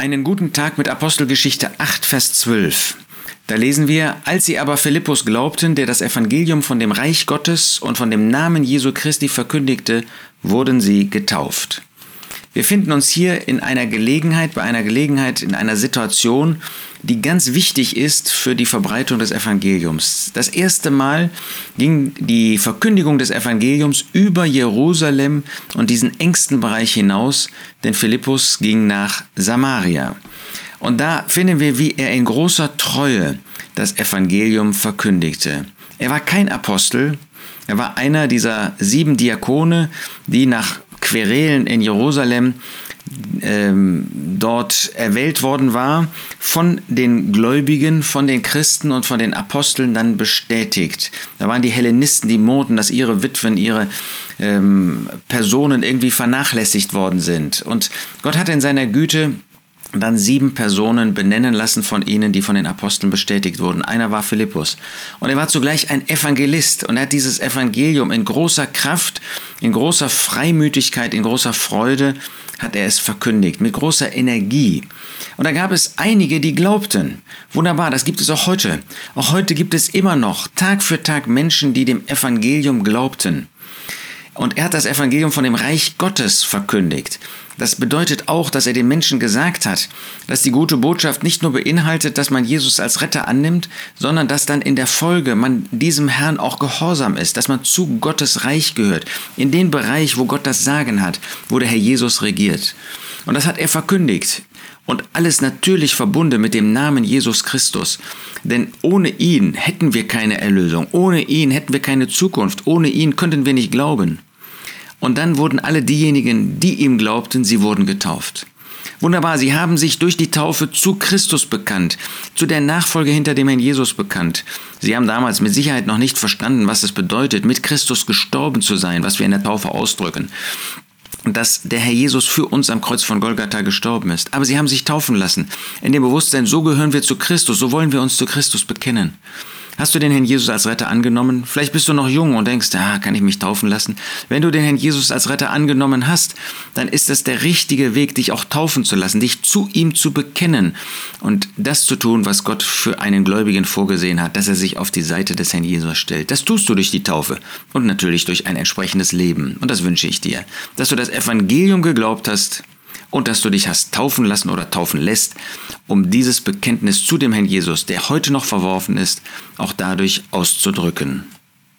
Einen guten Tag mit Apostelgeschichte 8, Vers 12. Da lesen wir, als sie aber Philippus glaubten, der das Evangelium von dem Reich Gottes und von dem Namen Jesu Christi verkündigte, wurden sie getauft. Wir finden uns hier in einer Gelegenheit, bei einer Gelegenheit, in einer Situation, die ganz wichtig ist für die Verbreitung des Evangeliums. Das erste Mal ging die Verkündigung des Evangeliums über Jerusalem und diesen engsten Bereich hinaus, denn Philippus ging nach Samaria. Und da finden wir, wie er in großer Treue das Evangelium verkündigte. Er war kein Apostel, er war einer dieser sieben Diakone, die nach Querelen in Jerusalem ähm, dort erwählt worden war, von den Gläubigen, von den Christen und von den Aposteln dann bestätigt. Da waren die Hellenisten, die murrten, dass ihre Witwen, ihre ähm, Personen irgendwie vernachlässigt worden sind. Und Gott hat in seiner Güte dann sieben Personen benennen lassen von ihnen, die von den Aposteln bestätigt wurden. Einer war Philippus. Und er war zugleich ein Evangelist und er hat dieses Evangelium in großer Kraft, in großer Freimütigkeit, in großer Freude hat er es verkündigt, mit großer Energie. Und da gab es einige, die glaubten. Wunderbar, das gibt es auch heute. Auch heute gibt es immer noch Tag für Tag Menschen, die dem Evangelium glaubten. Und er hat das Evangelium von dem Reich Gottes verkündigt. Das bedeutet auch, dass er den Menschen gesagt hat, dass die gute Botschaft nicht nur beinhaltet, dass man Jesus als Retter annimmt, sondern dass dann in der Folge man diesem Herrn auch gehorsam ist, dass man zu Gottes Reich gehört, in den Bereich, wo Gott das Sagen hat, wo der Herr Jesus regiert. Und das hat er verkündigt. Und alles natürlich verbunden mit dem Namen Jesus Christus. Denn ohne ihn hätten wir keine Erlösung, ohne ihn hätten wir keine Zukunft, ohne ihn könnten wir nicht glauben. Und dann wurden alle diejenigen, die ihm glaubten, sie wurden getauft. Wunderbar, sie haben sich durch die Taufe zu Christus bekannt, zu der Nachfolge hinter dem Herrn Jesus bekannt. Sie haben damals mit Sicherheit noch nicht verstanden, was es bedeutet, mit Christus gestorben zu sein, was wir in der Taufe ausdrücken. Dass der Herr Jesus für uns am Kreuz von Golgatha gestorben ist. Aber sie haben sich taufen lassen. In dem Bewusstsein, so gehören wir zu Christus, so wollen wir uns zu Christus bekennen. Hast du den Herrn Jesus als Retter angenommen? Vielleicht bist du noch jung und denkst, ah, kann ich mich taufen lassen? Wenn du den Herrn Jesus als Retter angenommen hast, dann ist das der richtige Weg, dich auch taufen zu lassen, dich zu ihm zu bekennen und das zu tun, was Gott für einen Gläubigen vorgesehen hat, dass er sich auf die Seite des Herrn Jesus stellt. Das tust du durch die Taufe und natürlich durch ein entsprechendes Leben. Und das wünsche ich dir, dass du das Evangelium geglaubt hast und dass du dich hast taufen lassen oder taufen lässt, um dieses Bekenntnis zu dem Herrn Jesus, der heute noch verworfen ist, auch dadurch auszudrücken.